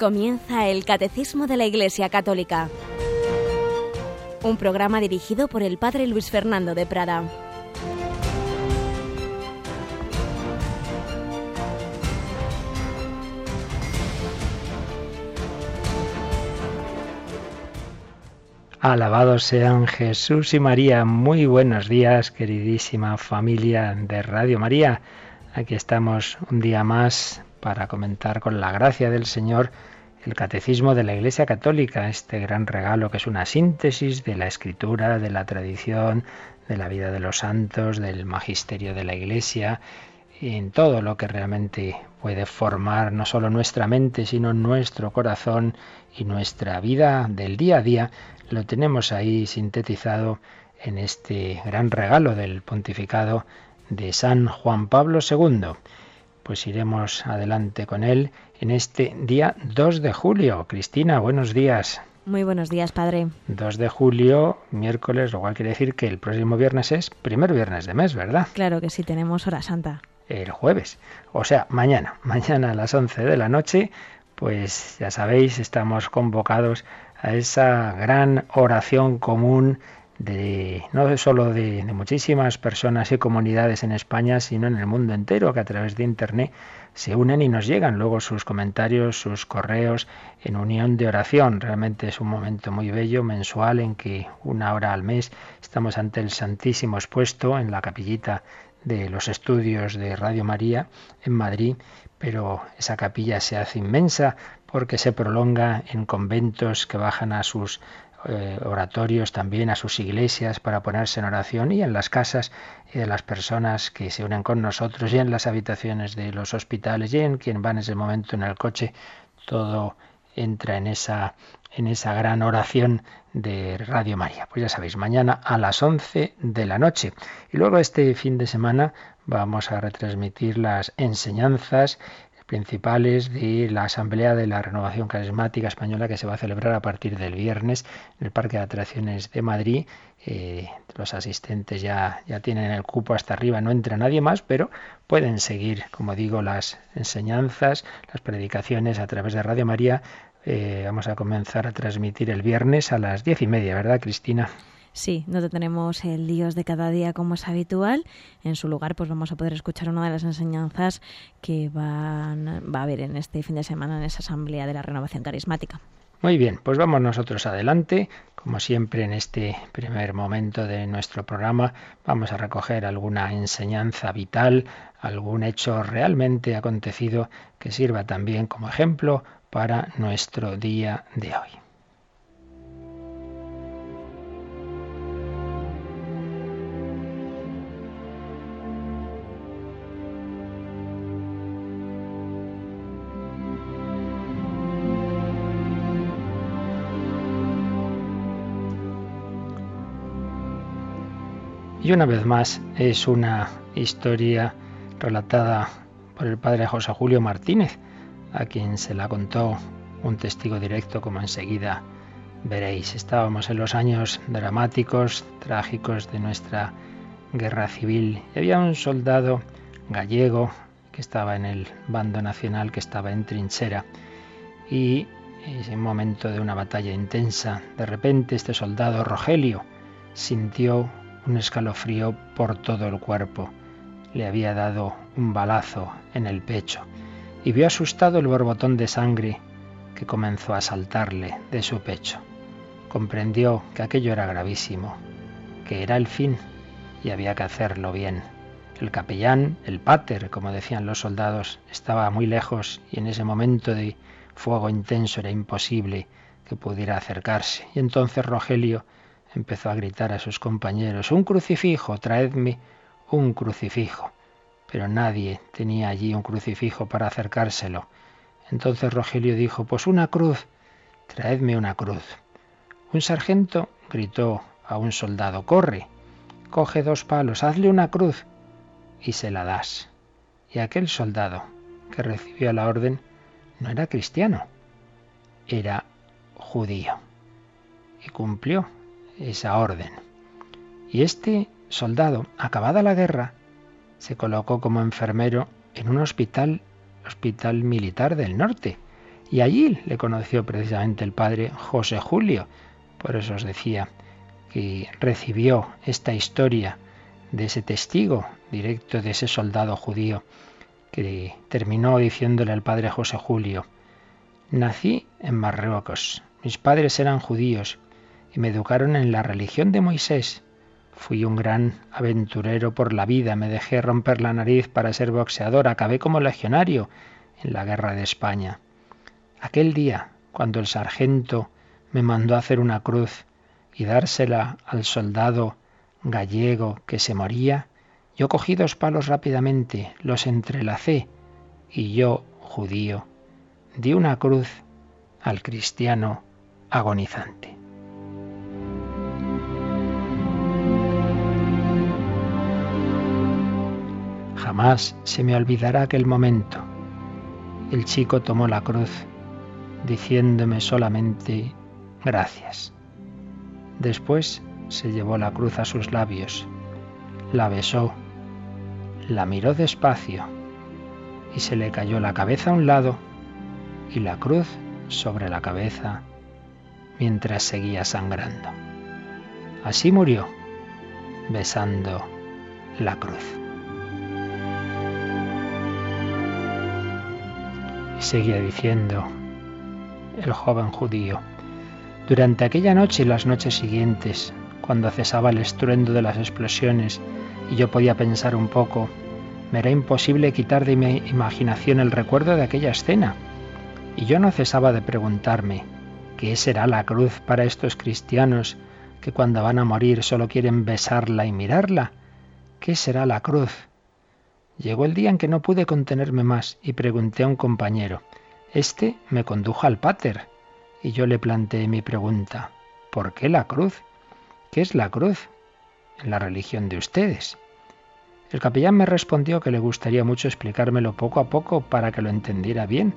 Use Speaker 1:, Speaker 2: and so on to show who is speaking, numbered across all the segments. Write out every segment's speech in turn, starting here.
Speaker 1: Comienza el Catecismo de la Iglesia Católica, un programa dirigido por el Padre Luis Fernando de Prada.
Speaker 2: Alabados sean Jesús y María. Muy buenos días, queridísima familia de Radio María. Aquí estamos un día más para comentar con la gracia del Señor el Catecismo de la Iglesia Católica, este gran regalo que es una síntesis de la escritura, de la tradición, de la vida de los santos, del magisterio de la Iglesia, y en todo lo que realmente puede formar no solo nuestra mente, sino nuestro corazón y nuestra vida del día a día, lo tenemos ahí sintetizado en este gran regalo del pontificado de San Juan Pablo II. Pues iremos adelante con él en este día 2 de julio. Cristina, buenos días.
Speaker 1: Muy buenos días, padre.
Speaker 2: 2 de julio, miércoles, lo cual quiere decir que el próximo viernes es primer viernes de mes, ¿verdad?
Speaker 1: Claro que sí, tenemos hora santa.
Speaker 2: El jueves, o sea, mañana, mañana a las 11 de la noche, pues ya sabéis, estamos convocados a esa gran oración común de no solo de, de, muchísimas personas y comunidades en España, sino en el mundo entero, que a través de Internet se unen y nos llegan luego sus comentarios, sus correos en unión de oración. Realmente es un momento muy bello, mensual, en que una hora al mes estamos ante el Santísimo expuesto en la capillita de los estudios de Radio María en Madrid, pero esa capilla se hace inmensa porque se prolonga en conventos que bajan a sus eh, oratorios también a sus iglesias para ponerse en oración y en las casas de las personas que se unen con nosotros y en las habitaciones de los hospitales y en quien va en ese momento en el coche, todo entra en esa, en esa gran oración de Radio María. Pues ya sabéis, mañana a las 11 de la noche. Y luego este fin de semana vamos a retransmitir las enseñanzas principales de la Asamblea de la Renovación Carismática Española que se va a celebrar a partir del viernes en el Parque de Atracciones de Madrid. Eh, los asistentes ya, ya tienen el cupo hasta arriba, no entra nadie más, pero pueden seguir, como digo, las enseñanzas, las predicaciones a través de Radio María. Eh, vamos a comenzar a transmitir el viernes a las diez y media, ¿verdad, Cristina?
Speaker 1: Sí, no tenemos el Dios de cada día como es habitual. En su lugar, pues vamos a poder escuchar una de las enseñanzas que van, va a haber en este fin de semana en esa asamblea de la renovación carismática.
Speaker 2: Muy bien, pues vamos nosotros adelante. Como siempre en este primer momento de nuestro programa vamos a recoger alguna enseñanza vital, algún hecho realmente acontecido que sirva también como ejemplo para nuestro día de hoy. Y una vez más es una historia relatada por el padre José Julio Martínez, a quien se la contó un testigo directo, como enseguida veréis. Estábamos en los años dramáticos, trágicos de nuestra guerra civil. Y había un soldado gallego que estaba en el bando nacional, que estaba en trinchera. Y en un momento de una batalla intensa, de repente este soldado Rogelio sintió un escalofrío por todo el cuerpo. Le había dado un balazo en el pecho y vio asustado el borbotón de sangre que comenzó a saltarle de su pecho. Comprendió que aquello era gravísimo, que era el fin y había que hacerlo bien. El capellán, el pater, como decían los soldados, estaba muy lejos y en ese momento de fuego intenso era imposible que pudiera acercarse. Y entonces Rogelio empezó a gritar a sus compañeros, un crucifijo, traedme un crucifijo. Pero nadie tenía allí un crucifijo para acercárselo. Entonces Rogelio dijo, pues una cruz, traedme una cruz. Un sargento gritó a un soldado, corre, coge dos palos, hazle una cruz y se la das. Y aquel soldado que recibió la orden no era cristiano, era judío. Y cumplió esa orden. Y este soldado, acabada la guerra, se colocó como enfermero en un hospital, hospital militar del norte. Y allí le conoció precisamente el padre José Julio. Por eso os decía que recibió esta historia de ese testigo directo de ese soldado judío que terminó diciéndole al padre José Julio, nací en Marruecos, mis padres eran judíos y me educaron en la religión de Moisés. Fui un gran aventurero por la vida, me dejé romper la nariz para ser boxeador, acabé como legionario en la guerra de España. Aquel día, cuando el sargento me mandó hacer una cruz y dársela al soldado gallego que se moría, yo cogí dos palos rápidamente, los entrelacé y yo, judío, di una cruz al cristiano agonizante. Jamás se me olvidará aquel momento. El chico tomó la cruz, diciéndome solamente gracias. Después se llevó la cruz a sus labios, la besó, la miró despacio y se le cayó la cabeza a un lado y la cruz sobre la cabeza mientras seguía sangrando. Así murió, besando la cruz. Seguía diciendo el joven judío, durante aquella noche y las noches siguientes, cuando cesaba el estruendo de las explosiones y yo podía pensar un poco, me era imposible quitar de mi imaginación el recuerdo de aquella escena. Y yo no cesaba de preguntarme, ¿qué será la cruz para estos cristianos que cuando van a morir solo quieren besarla y mirarla? ¿Qué será la cruz? Llegó el día en que no pude contenerme más y pregunté a un compañero. Este me condujo al pater y yo le planteé mi pregunta. ¿Por qué la cruz? ¿Qué es la cruz en la religión de ustedes? El capellán me respondió que le gustaría mucho explicármelo poco a poco para que lo entendiera bien,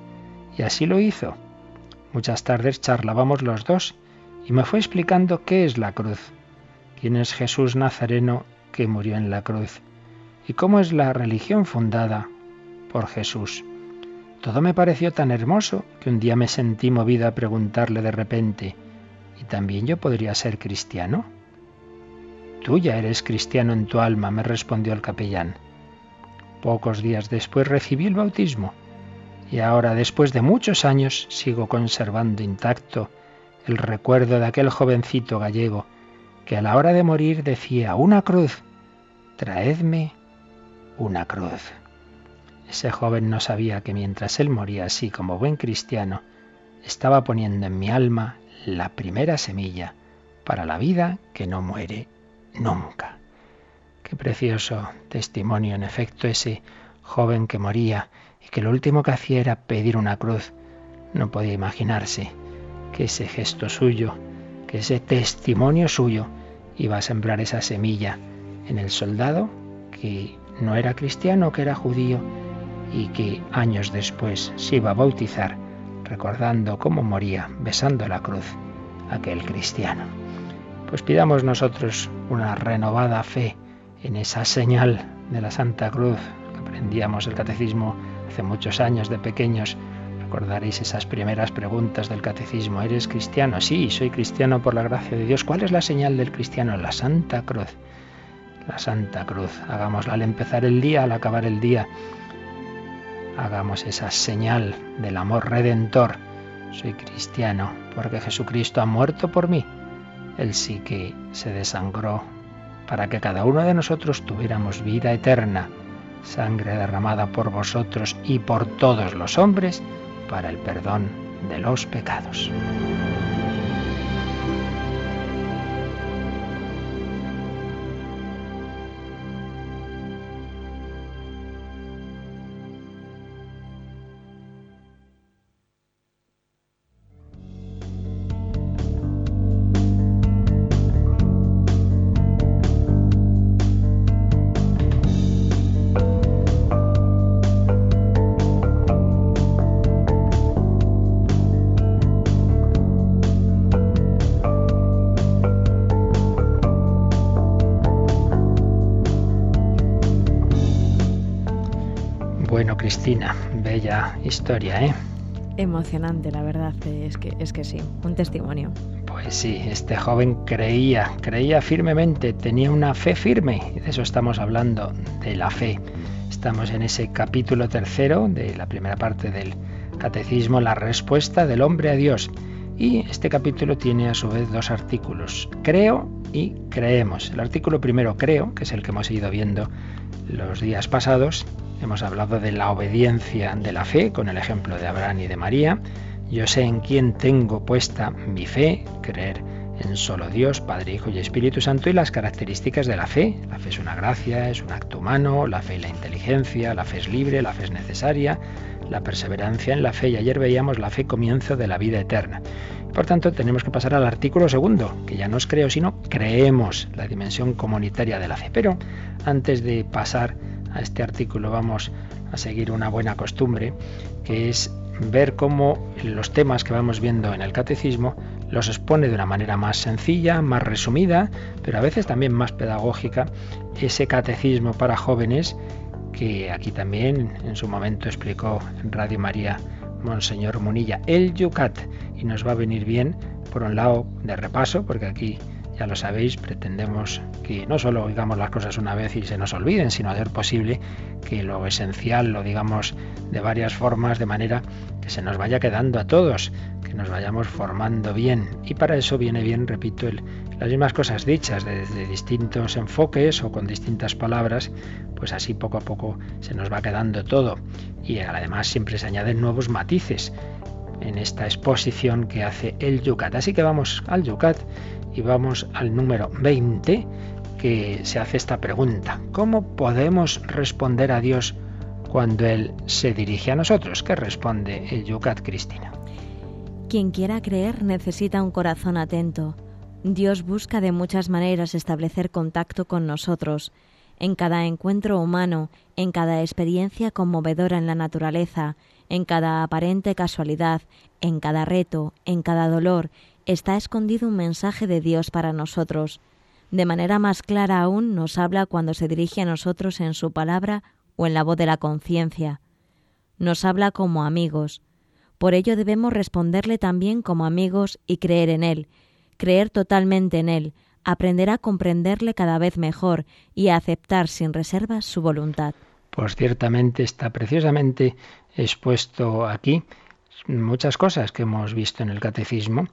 Speaker 2: y así lo hizo. Muchas tardes charlábamos los dos, y me fue explicando qué es la cruz, quién es Jesús Nazareno que murió en la cruz, y cómo es la religión fundada por Jesús. Todo me pareció tan hermoso que un día me sentí movido a preguntarle de repente, ¿y también yo podría ser cristiano? Tú ya eres cristiano en tu alma, me respondió el capellán. Pocos días después recibí el bautismo y ahora, después de muchos años, sigo conservando intacto el recuerdo de aquel jovencito gallego que a la hora de morir decía, una cruz, traedme una cruz. Ese joven no sabía que mientras él moría así como buen cristiano, estaba poniendo en mi alma la primera semilla para la vida que no muere nunca. Qué precioso testimonio, en efecto, ese joven que moría y que lo último que hacía era pedir una cruz. No podía imaginarse que ese gesto suyo, que ese testimonio suyo iba a sembrar esa semilla en el soldado que no era cristiano, que era judío y que años después se iba a bautizar recordando cómo moría besando la cruz aquel cristiano. Pues pidamos nosotros una renovada fe en esa señal de la Santa Cruz que aprendíamos el catecismo hace muchos años de pequeños. Recordaréis esas primeras preguntas del catecismo. ¿Eres cristiano? Sí, soy cristiano por la gracia de Dios. ¿Cuál es la señal del cristiano? La Santa Cruz. La Santa Cruz. Hagámosla al empezar el día, al acabar el día. Hagamos esa señal del amor redentor. Soy cristiano porque Jesucristo ha muerto por mí él sí que se desangró para que cada uno de nosotros tuviéramos vida eterna, sangre derramada por vosotros y por todos los hombres para el perdón de los pecados. Historia, ¿eh?
Speaker 1: Emocionante, la verdad, es que, es que sí, un testimonio.
Speaker 2: Pues sí, este joven creía, creía firmemente, tenía una fe firme, y de eso estamos hablando, de la fe. Estamos en ese capítulo tercero de la primera parte del Catecismo, la respuesta del hombre a Dios. Y este capítulo tiene a su vez dos artículos, creo y creemos. El artículo primero, creo, que es el que hemos ido viendo los días pasados, hemos hablado de la obediencia de la fe con el ejemplo de Abraham y de María. Yo sé en quién tengo puesta mi fe, creer en solo Dios, Padre, Hijo y Espíritu Santo y las características de la fe. La fe es una gracia, es un acto humano, la fe y la inteligencia, la fe es libre, la fe es necesaria, la perseverancia en la fe y ayer veíamos la fe comienzo de la vida eterna. Por tanto, tenemos que pasar al artículo segundo, que ya no es creo, sino creemos, la dimensión comunitaria de la fe. Pero antes de pasar a este artículo vamos a seguir una buena costumbre, que es ver cómo los temas que vamos viendo en el catecismo los expone de una manera más sencilla, más resumida, pero a veces también más pedagógica, ese catecismo para jóvenes que aquí también en su momento explicó en Radio María Monseñor Munilla, el Yucat, y nos va a venir bien, por un lado, de repaso, porque aquí ya lo sabéis, pretendemos que no solo oigamos las cosas una vez y se nos olviden, sino hacer posible que lo esencial lo digamos de varias formas, de manera que se nos vaya quedando a todos, que nos vayamos formando bien. Y para eso viene bien, repito, las mismas cosas dichas desde distintos enfoques o con distintas palabras, pues así poco a poco se nos va quedando todo. Y además siempre se añaden nuevos matices en esta exposición que hace el Yucat. Así que vamos al Yucat y vamos al número 20 que se hace esta pregunta. ¿Cómo podemos responder a Dios cuando Él se dirige a nosotros? ¿Qué responde el Yucat Cristina?
Speaker 1: Quien quiera creer necesita un corazón atento. Dios busca de muchas maneras establecer contacto con nosotros, en cada encuentro humano, en cada experiencia conmovedora en la naturaleza, en cada aparente casualidad, en cada reto, en cada dolor, está escondido un mensaje de Dios para nosotros. De manera más clara aún nos habla cuando se dirige a nosotros en su palabra o en la voz de la conciencia. Nos habla como amigos. Por ello debemos responderle también como amigos y creer en Él, creer totalmente en Él, aprender a comprenderle cada vez mejor y a aceptar sin reservas su voluntad.
Speaker 2: Pues ciertamente está preciosamente expuesto aquí muchas cosas que hemos visto en el catecismo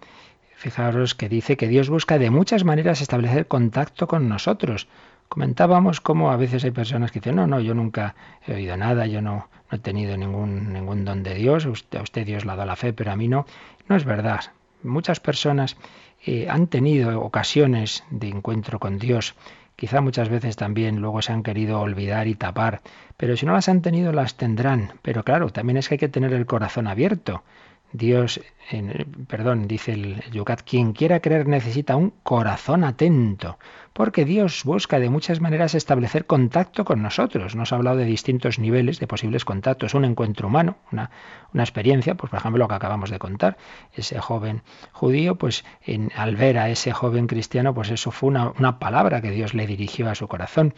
Speaker 2: Fijaros que dice que Dios busca de muchas maneras establecer contacto con nosotros. Comentábamos cómo a veces hay personas que dicen, no, no, yo nunca he oído nada, yo no, he tenido ningún, ningún don de Dios, usted, a usted Dios le ha dado la fe, pero a mí no. No es verdad. Muchas personas eh, han tenido ocasiones de encuentro con Dios, quizá muchas veces también luego se han querido olvidar y tapar, pero si no las han tenido las tendrán. Pero claro, también es que hay que tener el corazón abierto. Dios, perdón, dice el Yucat, quien quiera creer necesita un corazón atento, porque Dios busca de muchas maneras establecer contacto con nosotros. Nos ha hablado de distintos niveles de posibles contactos, un encuentro humano, una, una experiencia, pues por ejemplo lo que acabamos de contar, ese joven judío, pues en, al ver a ese joven cristiano, pues eso fue una, una palabra que Dios le dirigió a su corazón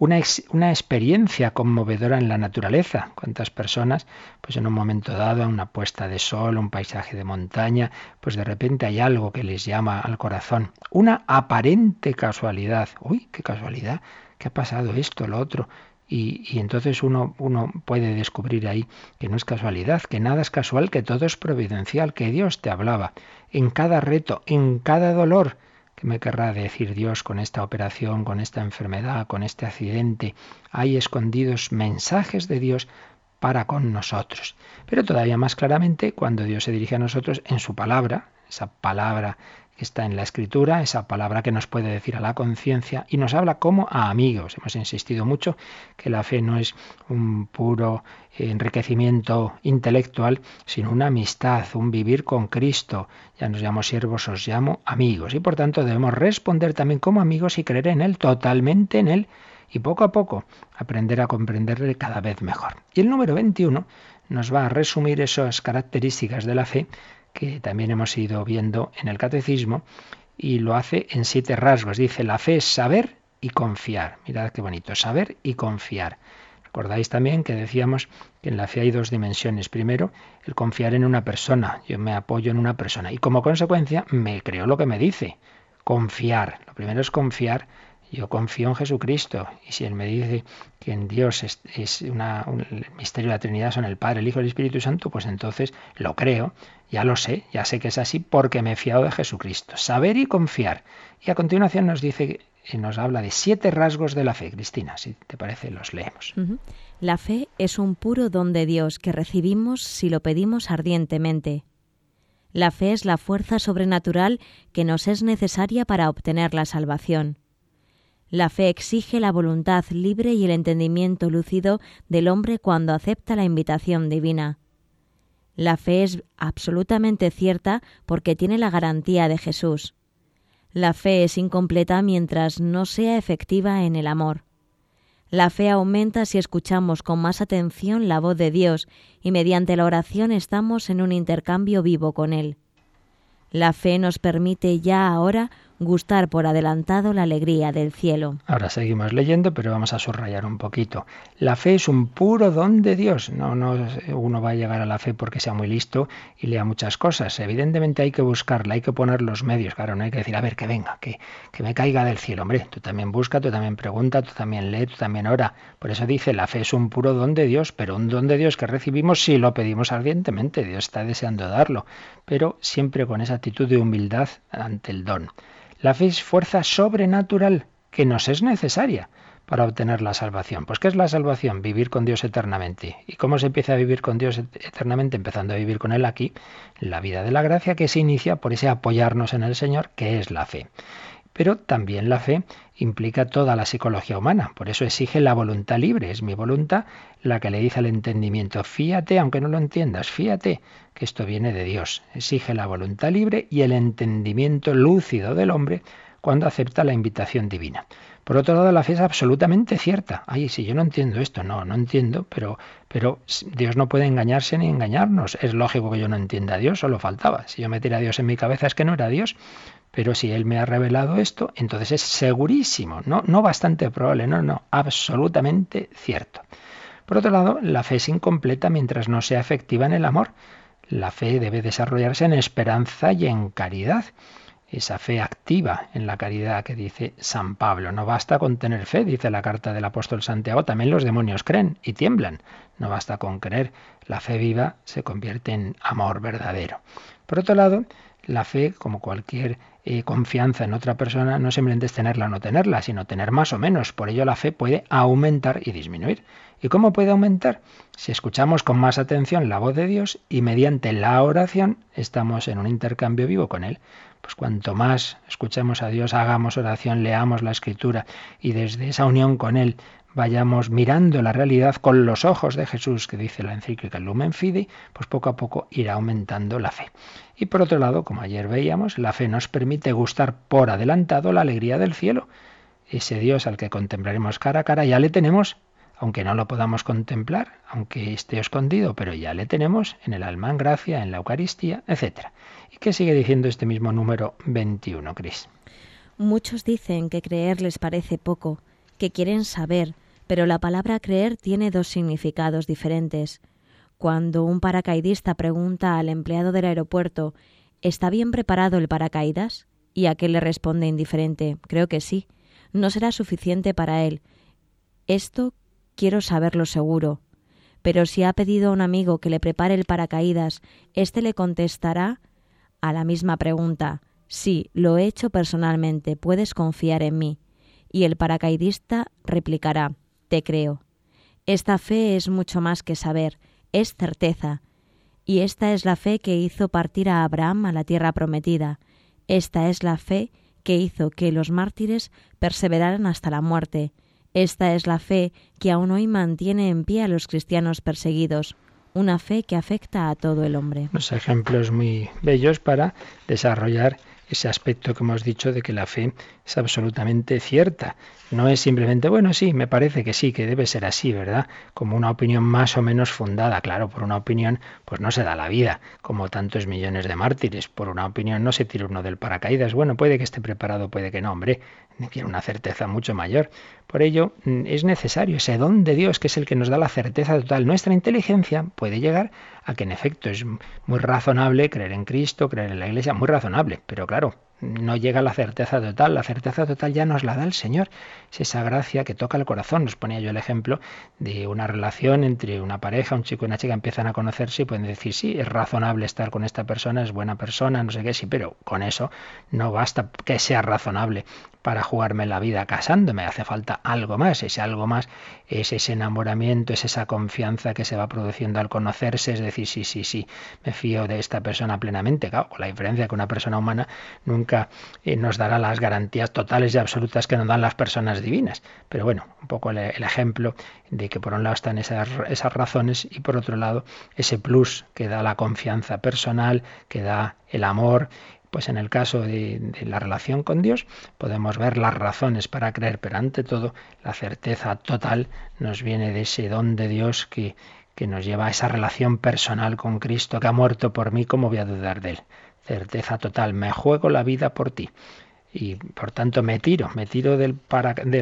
Speaker 2: una, una, experiencia conmovedora en la naturaleza. ¿Cuántas personas, pues en un momento dado, una puesta de sol, un paisaje de montaña, pues de repente hay algo que les llama al corazón? Una aparente casualidad. Uy, qué casualidad, ¿qué ha pasado esto, lo otro? Y, y, entonces uno, uno puede descubrir ahí que no es casualidad, que nada es casual, que todo es providencial, que Dios te hablaba en cada reto, en cada dolor ¿Qué me querrá decir Dios con esta operación, con esta enfermedad, con este accidente? Hay escondidos mensajes de Dios para con nosotros. Pero todavía más claramente cuando Dios se dirige a nosotros en su palabra, esa palabra está en la escritura, esa palabra que nos puede decir a la conciencia y nos habla como a amigos. Hemos insistido mucho que la fe no es un puro enriquecimiento intelectual, sino una amistad, un vivir con Cristo. Ya nos llamo siervos, os llamo amigos. Y por tanto debemos responder también como amigos y creer en Él, totalmente en Él, y poco a poco aprender a comprenderle cada vez mejor. Y el número 21 nos va a resumir esas características de la fe que también hemos ido viendo en el catecismo, y lo hace en siete rasgos. Dice, la fe es saber y confiar. Mirad qué bonito, saber y confiar. Recordáis también que decíamos que en la fe hay dos dimensiones. Primero, el confiar en una persona. Yo me apoyo en una persona y como consecuencia me creo lo que me dice. Confiar. Lo primero es confiar yo confío en Jesucristo y si Él me dice que en Dios es, un, el misterio de la Trinidad son el Padre, el Hijo y el Espíritu Santo, pues entonces lo creo, ya lo sé, ya sé que es así porque me he fiado de Jesucristo. Saber y confiar. Y a continuación nos dice y nos habla de siete rasgos de la fe. Cristina, si te parece, los leemos.
Speaker 1: La fe es un puro don de Dios que recibimos si lo pedimos ardientemente. La fe es la fuerza sobrenatural que nos es necesaria para obtener la salvación. La fe exige la voluntad libre y el entendimiento lúcido del hombre cuando acepta la invitación divina. La fe es absolutamente cierta porque tiene la garantía de Jesús. La fe es incompleta mientras no sea efectiva en el amor. La fe aumenta si escuchamos con más atención la voz de Dios y mediante la oración estamos en un intercambio vivo con Él. La fe nos permite ya ahora gustar por adelantado la alegría del cielo.
Speaker 2: Ahora seguimos leyendo, pero vamos a subrayar un poquito. La fe es un puro don de Dios. No, no uno va a llegar a la fe porque sea muy listo y lea muchas cosas. Evidentemente hay que buscarla, hay que poner los medios. Claro, no hay que decir, a ver, que venga, que, que me caiga del cielo. Hombre, tú también busca, tú también pregunta, tú también lee, tú también ora. Por eso dice, la fe es un puro don de Dios, pero un don de Dios que recibimos si lo pedimos ardientemente. Dios está deseando darlo, pero siempre con esa actitud de humildad ante el don. La fe es fuerza sobrenatural que nos es necesaria para obtener la salvación. Pues ¿qué es la salvación? Vivir con Dios eternamente. ¿Y cómo se empieza a vivir con Dios eternamente? Empezando a vivir con Él aquí, la vida de la gracia que se inicia por ese apoyarnos en el Señor, que es la fe. Pero también la fe implica toda la psicología humana, por eso exige la voluntad libre, es mi voluntad la que le dice al entendimiento, fíate, aunque no lo entiendas, fíate que esto viene de Dios, exige la voluntad libre y el entendimiento lúcido del hombre cuando acepta la invitación divina. Por otro lado, la fe es absolutamente cierta. Ay, si yo no entiendo esto, no, no entiendo, pero, pero Dios no puede engañarse ni engañarnos. Es lógico que yo no entienda a Dios, solo faltaba. Si yo metiera a Dios en mi cabeza es que no era Dios. Pero si Él me ha revelado esto, entonces es segurísimo, no, no bastante probable, no, no, absolutamente cierto. Por otro lado, la fe es incompleta mientras no sea efectiva en el amor. La fe debe desarrollarse en esperanza y en caridad. Esa fe activa en la caridad que dice San Pablo. No basta con tener fe, dice la carta del apóstol Santiago, también los demonios creen y tiemblan. No basta con creer, la fe viva se convierte en amor verdadero. Por otro lado, la fe, como cualquier eh, confianza en otra persona, no simplemente es tenerla o no tenerla, sino tener más o menos. Por ello la fe puede aumentar y disminuir. ¿Y cómo puede aumentar? Si escuchamos con más atención la voz de Dios y mediante la oración estamos en un intercambio vivo con Él. Pues cuanto más escuchemos a Dios, hagamos oración, leamos la escritura y desde esa unión con Él vayamos mirando la realidad con los ojos de Jesús, que dice la encíclica Lumen Fidei, pues poco a poco irá aumentando la fe. Y por otro lado, como ayer veíamos, la fe nos permite gustar por adelantado la alegría del cielo. Ese Dios al que contemplaremos cara a cara ya le tenemos, aunque no lo podamos contemplar, aunque esté escondido, pero ya le tenemos en el alma en gracia, en la Eucaristía, etc. ¿Y qué sigue diciendo este mismo número 21, Cris?
Speaker 1: Muchos dicen que creer les parece poco, que quieren saber, pero la palabra creer tiene dos significados diferentes. Cuando un paracaidista pregunta al empleado del aeropuerto ¿Está bien preparado el paracaídas? y aquel le responde indiferente Creo que sí. No será suficiente para él. Esto quiero saberlo seguro. Pero si ha pedido a un amigo que le prepare el paracaídas, éste le contestará a la misma pregunta Sí, lo he hecho personalmente, puedes confiar en mí. Y el paracaidista replicará te creo. Esta fe es mucho más que saber, es certeza. Y esta es la fe que hizo partir a Abraham a la tierra prometida. Esta es la fe que hizo que los mártires perseveraran hasta la muerte. Esta es la fe que aún hoy mantiene en pie a los cristianos perseguidos, una fe que afecta a todo el hombre.
Speaker 2: Unos ejemplos muy bellos para desarrollar ese aspecto que hemos dicho de que la fe es absolutamente cierta. No es simplemente, bueno, sí, me parece que sí, que debe ser así, ¿verdad? Como una opinión más o menos fundada. Claro, por una opinión, pues no se da la vida, como tantos millones de mártires. Por una opinión no se tira uno del paracaídas. Bueno, puede que esté preparado, puede que no, hombre. Quiere una certeza mucho mayor. Por ello, mm, es necesario ese don de Dios, que es el que nos da la certeza total. Nuestra inteligencia puede llegar a que en efecto es muy razonable creer en Cristo, creer en la Iglesia, muy razonable, pero claro, no llega a la certeza total. La certeza total ya nos la da el Señor. Es esa gracia que toca el corazón. Nos ponía yo el ejemplo de una relación entre una pareja, un chico y una chica empiezan a conocerse y pueden decir, sí, es razonable estar con esta persona, es buena persona, no sé qué, sí, pero con eso no basta que sea razonable para jugarme la vida casándome. Hace falta algo más. Ese algo más es ese enamoramiento, es esa confianza que se va produciendo al conocerse. Es decir, sí, sí, sí, me fío de esta persona plenamente. Claro, con la diferencia que una persona humana nunca eh, nos dará las garantías totales y absolutas que nos dan las personas divinas. Pero bueno, un poco el, ejemplo de que por un lado están esas, razones y por otro lado ese plus que da la confianza personal, que da el amor, pues en el caso de, la relación con Dios podemos ver las razones para creer, pero ante todo la certeza total nos viene de ese don de Dios que, que nos lleva a esa relación personal con Cristo que ha muerto por mí, ¿cómo voy a dudar de él? Certeza total, me juego la vida por ti y por tanto me tiro, me tiro del,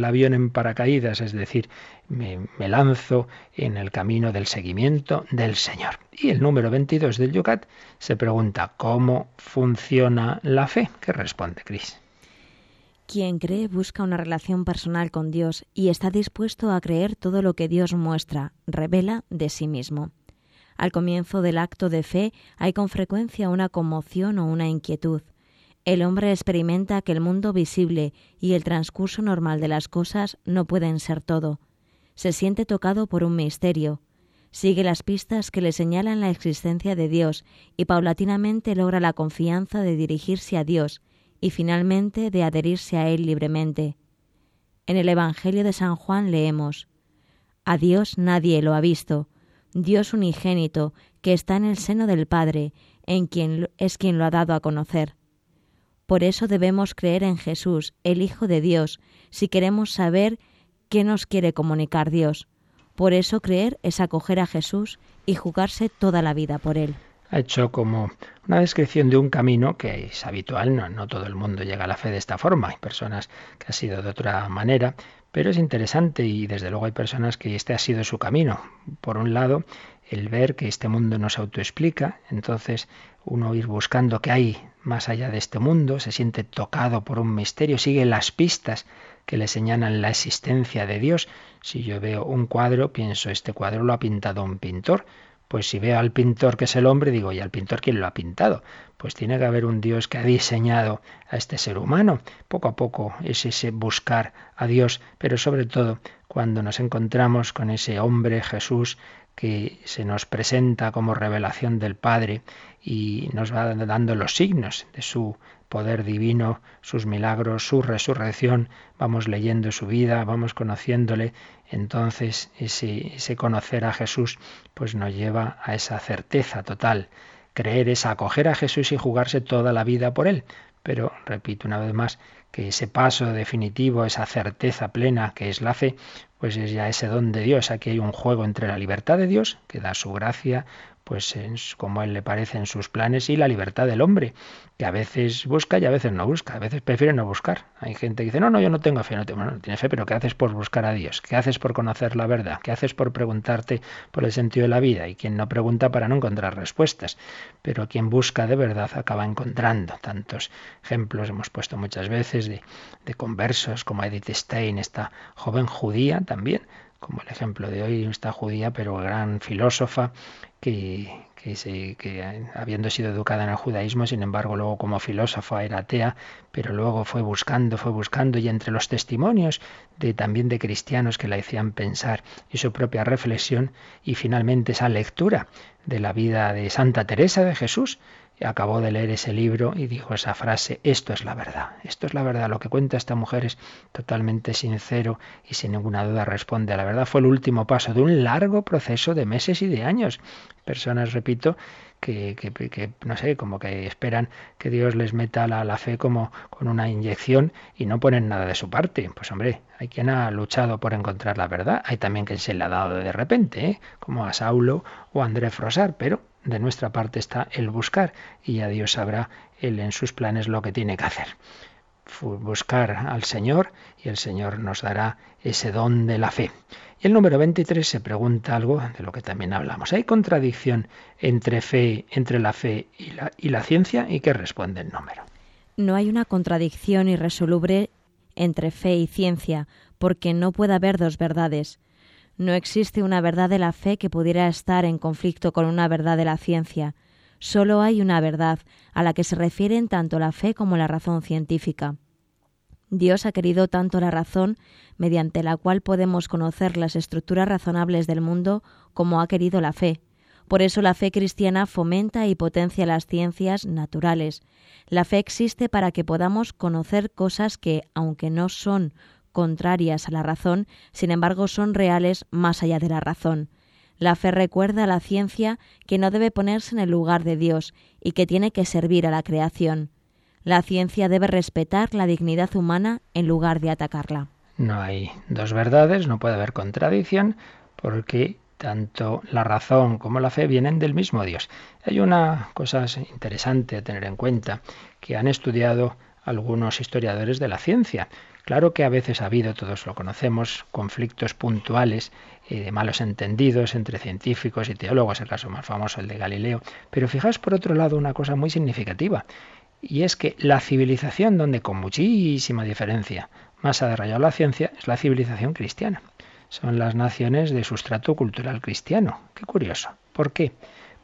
Speaker 2: avión en paracaídas, es decir, me, me, lanzo en el camino del seguimiento del Señor. Y el número 22 del Yucat se pregunta, ¿cómo funciona la fe? ¿Qué responde Cris?
Speaker 1: Quien cree busca una relación personal con Dios y está dispuesto a creer todo lo que Dios muestra, revela de sí mismo. Al comienzo del acto de fe hay con frecuencia una conmoción o una inquietud el hombre experimenta que el mundo visible y el transcurso normal de las cosas no pueden ser todo. Se siente tocado por un misterio. Sigue las pistas que le señalan la existencia de Dios y paulatinamente logra la confianza de dirigirse a Dios y finalmente de adherirse a Él libremente. En el Evangelio de San Juan leemos A Dios nadie lo ha visto, Dios unigénito, que está en el seno del Padre, en quien es quien lo ha dado a conocer. Por eso debemos creer en Jesús, el Hijo de Dios, si queremos saber qué nos quiere comunicar Dios. Por eso creer es acoger a Jesús y jugarse toda la vida por Él.
Speaker 2: Ha hecho como una descripción de un camino que es habitual, no, no todo el mundo llega a la fe de esta forma, hay personas que ha sido de otra manera, pero es interesante y desde luego hay personas que este ha sido su camino. Por un lado, el ver que este mundo no se autoexplica, entonces uno ir buscando qué hay más allá de este mundo, se siente tocado por un misterio, sigue las pistas que le señalan la existencia de Dios. Si yo veo un cuadro, pienso, este cuadro lo ha pintado un pintor. Pues si veo al pintor que es el hombre, digo, ¿y al pintor quién lo ha pintado? Pues tiene que haber un Dios que ha diseñado a este ser humano. Poco a poco es ese buscar a Dios, pero sobre todo cuando nos encontramos con ese hombre Jesús que se nos presenta como revelación del Padre y nos va dando los signos de su poder divino, sus milagros, su resurrección, vamos leyendo su vida, vamos conociéndole, entonces ese, conocer a Jesús pues nos lleva a esa certeza total. Creer es acoger a Jesús y jugarse toda la vida por él. Pero, repito una vez más, que ese paso definitivo, esa certeza plena que es la fe, pues es ya ese don de Dios. Aquí hay un juego entre la libertad de Dios, que da su gracia, pues como él le parece en sus planes, y la libertad del hombre, que a veces busca y a veces no busca, a veces prefiere no buscar. Hay gente que dice, no, no, yo no tengo fe, no, tengo, tiene fe, pero ¿qué haces por buscar a Dios? ¿Qué haces por conocer la verdad? ¿Qué haces por preguntarte por el sentido de la vida? Y quien no pregunta para no encontrar respuestas, pero quien busca de verdad acaba encontrando. Tantos ejemplos hemos puesto muchas veces de, de conversos como Edith Stein, esta joven judía también, como el ejemplo de hoy, esta judía, pero gran filósofa, que, que, habiendo sido educada en el judaísmo, sin embargo, luego como filósofa era atea, pero luego fue buscando, fue buscando, y entre los testimonios de también de cristianos que la hacían pensar y su propia reflexión, y finalmente esa lectura de la vida de Santa Teresa de Jesús, acabó de leer ese libro y dijo esa frase, esto es la verdad, esto es la verdad, lo que cuenta esta mujer es totalmente sincero y sin ninguna duda responde a la verdad. Fue el último paso de un largo proceso de meses y de años. Personas, repito, que, que, no sé, como que esperan que Dios les meta la, la, fe como con una inyección y no ponen nada de su parte. Pues hombre, hay quien ha luchado por encontrar la verdad, hay también quien se le ha dado de repente, ¿eh? como a Saulo o a André Frosar, pero de nuestra parte está el buscar y ya Dios sabrá él en sus planes lo que tiene que hacer. Buscar al Señor y el Señor nos dará ese don de la fe. Y el número 23 se pregunta algo de lo que también hablamos. ¿Hay contradicción entre fe, entre la fe y la, y la ciencia? ¿Y qué responde el número?
Speaker 1: No hay una contradicción irresoluble entre fe y ciencia, porque no puede haber dos verdades. No existe una verdad de la fe que pudiera estar en conflicto con una verdad de la ciencia. Solo hay una verdad a la que se refieren tanto la fe como la razón científica. Dios ha querido tanto la razón, mediante la cual podemos conocer las estructuras razonables del mundo, como ha querido la fe. Por eso la fe cristiana fomenta y potencia las ciencias naturales. La fe existe para que podamos conocer cosas que, aunque no son contrarias a la razón, sin embargo son reales más allá de la razón. La fe recuerda a la ciencia que no debe ponerse en el lugar de Dios y que tiene que servir a la creación. La ciencia debe respetar la dignidad humana en lugar de atacarla.
Speaker 2: No hay dos verdades, no puede haber contradicción, porque tanto la razón como la fe vienen del mismo Dios. Hay una cosa interesante a tener en cuenta que han estudiado algunos historiadores de la ciencia. Claro que a veces ha habido, todos lo conocemos, conflictos puntuales y de malos entendidos entre científicos y teólogos, el caso más famoso, el de Galileo. Pero fijaos por otro lado una cosa muy significativa, y es que la civilización donde con muchísima diferencia más ha desarrollado la ciencia es la civilización cristiana. Son las naciones de sustrato cultural cristiano. Qué curioso. ¿Por qué?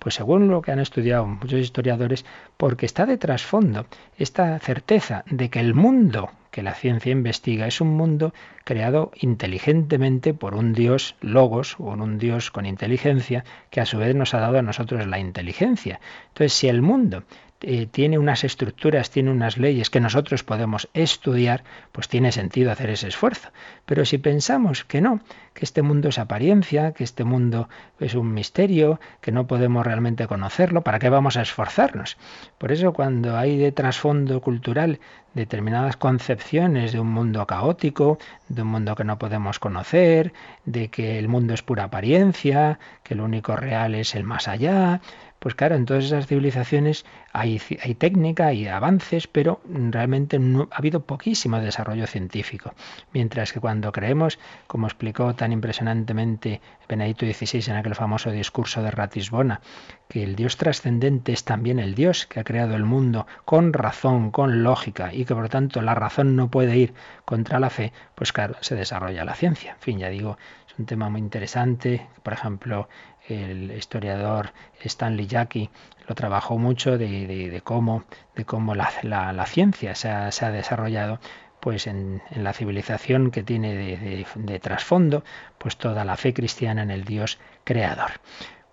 Speaker 2: Pues según lo que han estudiado muchos historiadores, porque está de trasfondo esta certeza de que el mundo que la ciencia investiga es un mundo creado inteligentemente por un Dios logos o un Dios con inteligencia que a su vez nos ha dado a nosotros la inteligencia. Entonces, si el mundo eh, tiene unas estructuras, tiene unas leyes que nosotros podemos estudiar, pues tiene sentido hacer ese esfuerzo. Pero si pensamos que no, que este mundo es apariencia, que este mundo es un misterio, que no podemos realmente conocerlo, ¿para qué vamos a esforzarnos? Por eso cuando hay de trasfondo cultural determinadas concepciones de un mundo caótico, de un mundo que no podemos conocer, de que el mundo es pura apariencia, que lo único real es el más allá, pues claro, en todas esas civilizaciones hay, técnica, hay avances, pero realmente ha habido poquísimo desarrollo científico. Mientras que cuando creemos, como explicó tan impresionantemente Benedicto XVI en aquel famoso discurso de Ratisbona, que el Dios trascendente es también el Dios que ha creado el mundo con razón, con lógica, y que por tanto la razón no puede ir contra la fe, pues claro, se desarrolla la ciencia. En fin, ya digo, es un tema muy interesante. Por ejemplo, el historiador Stanley Jackie lo trabajó mucho de, cómo, de cómo la, ciencia se ha, desarrollado pues en, la civilización que tiene de, de, trasfondo pues toda la fe cristiana en el Dios creador.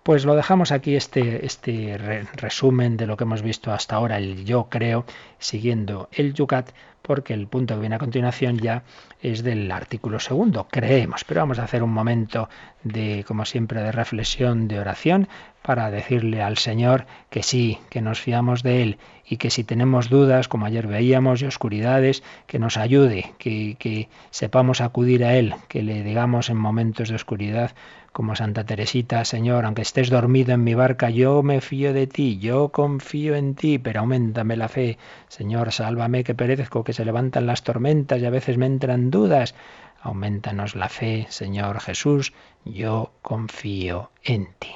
Speaker 2: Pues lo dejamos aquí este, este resumen de lo que hemos visto hasta ahora, el yo creo, siguiendo el Yucat, porque el punto que viene a continuación ya es del artículo segundo, creemos. Pero vamos a hacer un momento de, como siempre, de reflexión, de oración, para decirle al Señor que sí, que nos fiamos de Él y que si tenemos dudas, como ayer veíamos, y oscuridades, que nos ayude, que, que sepamos acudir a Él, que le digamos en momentos de oscuridad, como Santa Teresita, Señor, aunque estés dormido en mi barca, yo me fío de ti, yo confío en ti, pero aumentame la fe. Señor, sálvame que perezco, que se levantan las tormentas y a veces me entran dudas. Aumentanos la fe, Señor Jesús, yo
Speaker 3: confío en ti.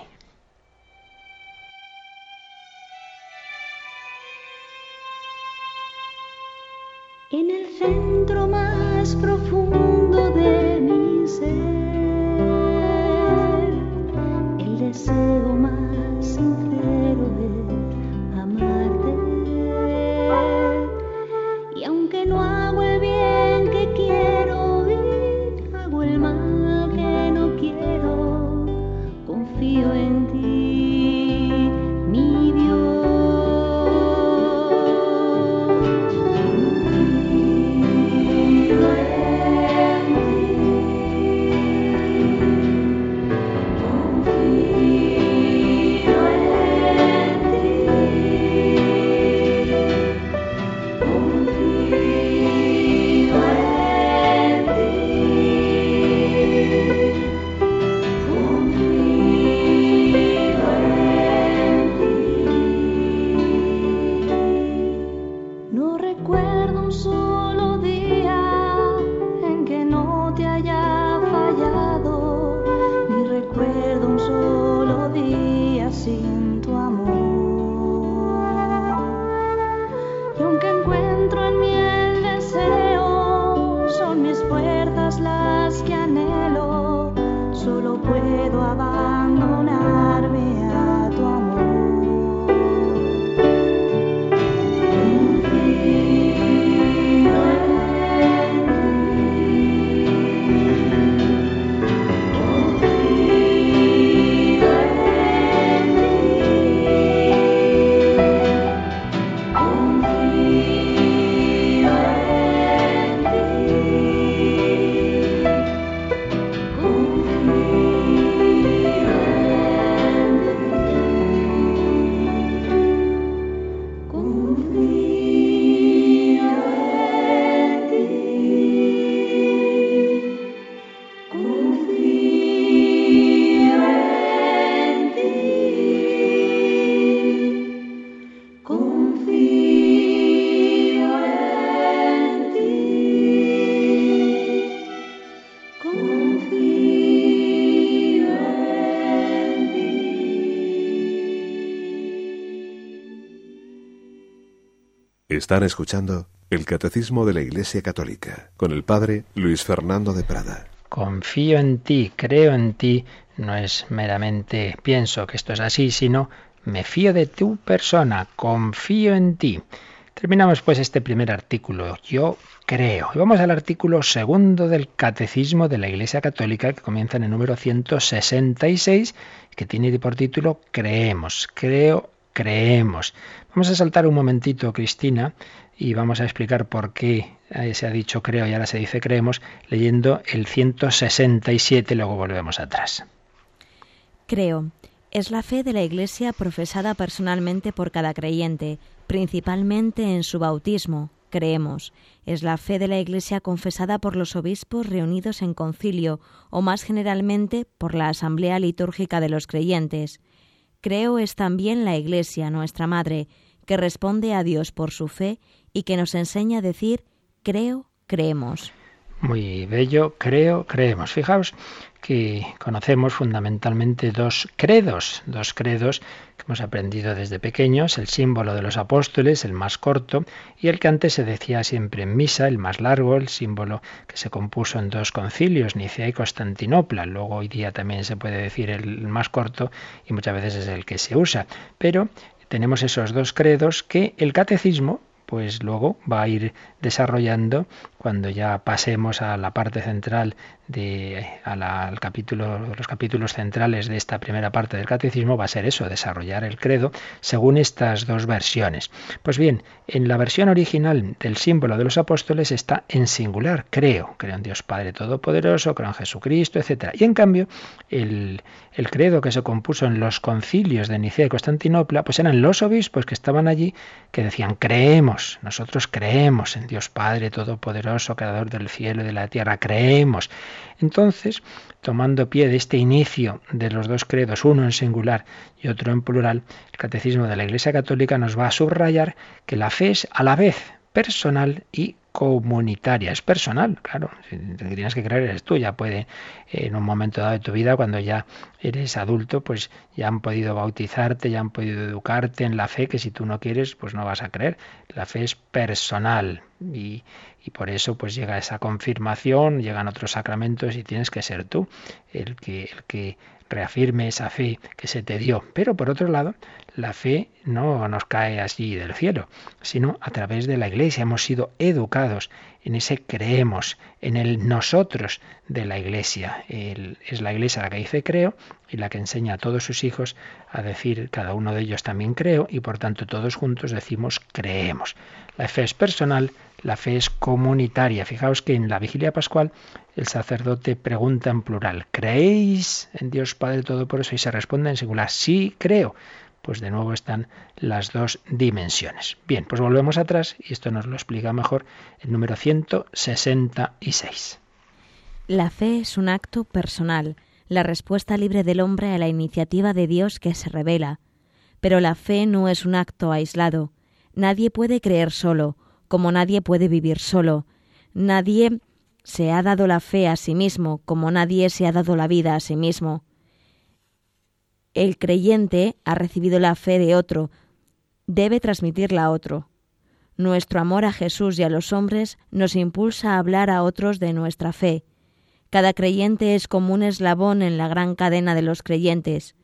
Speaker 4: Están escuchando el Catecismo de la Iglesia Católica con el Padre Luis Fernando de Prada.
Speaker 2: Confío en ti, creo en ti, no es meramente pienso que esto es así, sino me fío de tu persona, confío en ti. Terminamos pues este primer artículo, yo creo. Y vamos al artículo segundo del Catecismo de la Iglesia Católica, que comienza en el número 166, que tiene por título Creemos, creo, creemos. Vamos a saltar un momentito, Cristina, y vamos a explicar por qué eh, se ha dicho creo y ahora se dice creemos, leyendo el 167 y luego volvemos atrás.
Speaker 1: Creo. Es la fe de la Iglesia profesada personalmente por cada creyente, principalmente en su bautismo. Creemos. Es la fe de la Iglesia confesada por los obispos reunidos en concilio o más generalmente por la asamblea litúrgica de los creyentes. Creo es también la Iglesia, nuestra Madre, que responde a Dios por su fe y que nos enseña a decir creo, creemos.
Speaker 2: Muy bello, creo, creemos. Fijaos que conocemos fundamentalmente dos credos, dos credos que hemos aprendido desde pequeños, el símbolo de los apóstoles, el más corto, y el que antes se decía siempre en misa, el más largo, el símbolo que se compuso en dos concilios, Nicea y Constantinopla. Luego hoy día también se puede decir el más corto y muchas veces es el que se usa. Pero tenemos esos dos credos que el catecismo pues luego va a ir desarrollando cuando ya pasemos a la parte central de a al capítulo los capítulos centrales de esta primera parte del catecismo va a ser eso desarrollar el credo según estas dos versiones. Pues bien en la versión original del símbolo de los apóstoles está en singular creo creo en Dios Padre todopoderoso creo en Jesucristo etcétera. Y en cambio el, el credo que se compuso en los concilios de Nicea y Constantinopla pues eran los obispos que estaban allí que decían creemos nosotros creemos en Dios Padre todopoderoso creador del cielo y de la tierra creemos. Entonces, tomando pie de este inicio de los dos credos, uno en singular y otro en plural, el Catecismo de la Iglesia Católica nos va a subrayar que la fe es a la vez personal y comunitaria. Es personal, claro. Si te tienes que creer eres tú. Ya puede, en un momento dado de tu vida, cuando ya eres adulto, pues ya han podido bautizarte, ya han podido educarte en la fe, que si tú no quieres, pues no vas a creer. La fe es personal y, y por eso pues llega esa confirmación, llegan otros sacramentos y tienes que ser tú el que, el que reafirme esa fe que se te dio. Pero por otro lado, la fe no nos cae así del cielo, sino a través de la iglesia. Hemos sido educados en ese creemos, en el nosotros de la iglesia. Es la iglesia la que dice creo y la que enseña a todos sus hijos a decir cada uno de ellos también creo y por tanto todos juntos decimos creemos. La fe es personal, la fe es comunitaria. Fijaos que en la vigilia pascual el sacerdote pregunta en plural, ¿creéis en Dios Padre Todopoderoso? Y se responde en singular, sí creo. Pues de nuevo están las dos dimensiones. Bien, pues volvemos atrás y esto nos lo explica mejor el número 166.
Speaker 1: La fe es un acto personal, la respuesta libre del hombre a la iniciativa de Dios que se revela. Pero la fe no es un acto aislado. Nadie puede creer solo. como nadie puede vivir solo. Nadie se ha dado la fe a sí mismo, como nadie se ha dado la vida a sí mismo. El creyente ha recibido la fe de otro, debe transmitirla a otro. Nuestro amor a Jesús y a los hombres nos impulsa a hablar a otros de nuestra fe. Cada creyente es como un eslabón en la gran cadena de los creyentes.